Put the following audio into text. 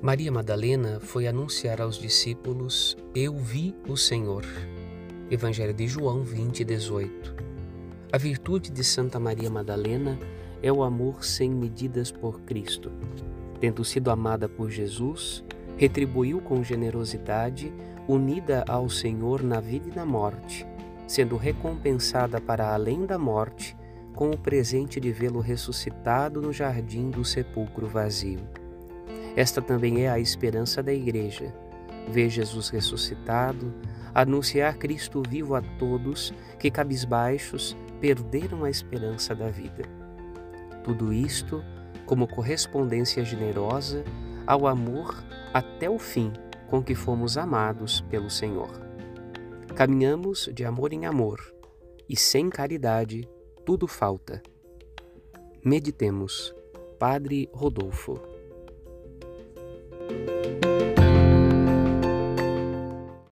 Maria Madalena foi anunciar aos discípulos: Eu vi o Senhor. Evangelho de João 20, 18. A virtude de Santa Maria Madalena é o amor sem medidas por Cristo. Tendo sido amada por Jesus, retribuiu com generosidade, unida ao Senhor na vida e na morte, sendo recompensada para além da morte com o presente de vê-lo ressuscitado no jardim do sepulcro vazio. Esta também é a esperança da Igreja. Ver Jesus ressuscitado, anunciar Cristo vivo a todos que, cabisbaixos, perderam a esperança da vida. Tudo isto como correspondência generosa ao amor até o fim com que fomos amados pelo Senhor. Caminhamos de amor em amor e sem caridade tudo falta. Meditemos. Padre Rodolfo. Thank you.